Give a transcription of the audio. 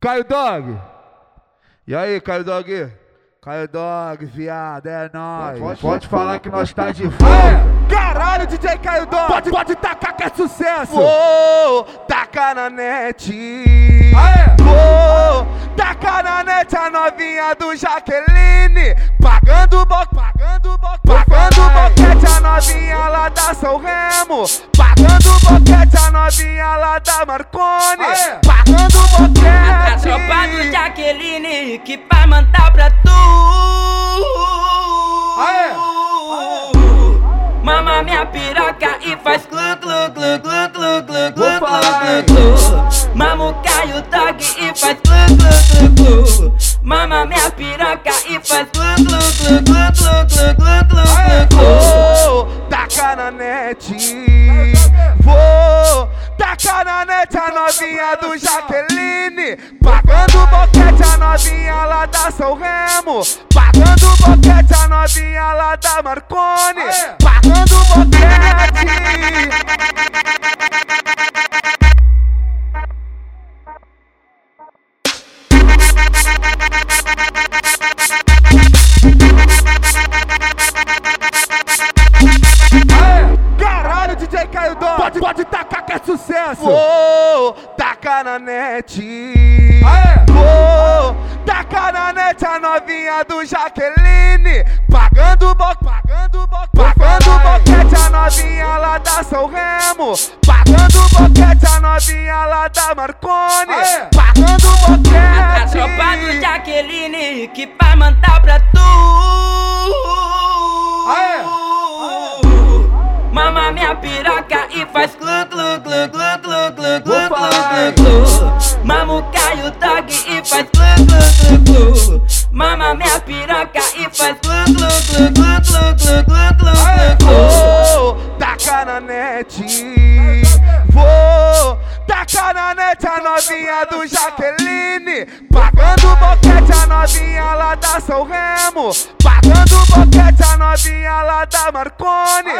Caio Dog. E aí, Caio Dog? Caio Dog, viado, é nóis. Pode, pode falar que nós tá de volta. Caralho, DJ Caio Dog. Pode, pode tacar que é sucesso. Vou tacar na net. Aê. Vou tacar na net a novinha do Jaqueline. Pagando bo... pagando Jaqueline que vai mandar pra tu. Aê. Mama minha piroca e faz glu glu glu glu glu glu glu glu glu glu. Mama o Caio Dog e faz glu glu glu glu. Mama minha piroca e faz glu glu glu glu glu glu glu glu glu. Vou tacar na net. Net a novinha do Jaqueline. Pagando boquete a novinha lá da São Remo. Pagando boquete a novinha lá da Marconi. Pagando boquete. Caralho, DJ Caio Dó. Pode, pode tacar que é sucesso. Vou tacar na net. Aê. Vou tacar na net a novinha do Jaqueline. Pagando bo... pagando pagando boquete a novinha lá da São Remo. Pagando boquete a novinha lá da Marconi. Aê. Pagando A tropa do boquete. Jaqueline que vai mandar pra tu. Aê. Mama minha piroca e faz glu o e faz glu glu glu glu. Mama minha piroca e faz glu glu glu glu glu glu glu glu. Vou tacar na net. Vou tacar na net a novinha do Jaqueline. Pagando boquete a novinha lá da São Remo. Pagando boquete a novinha lá da Marconi.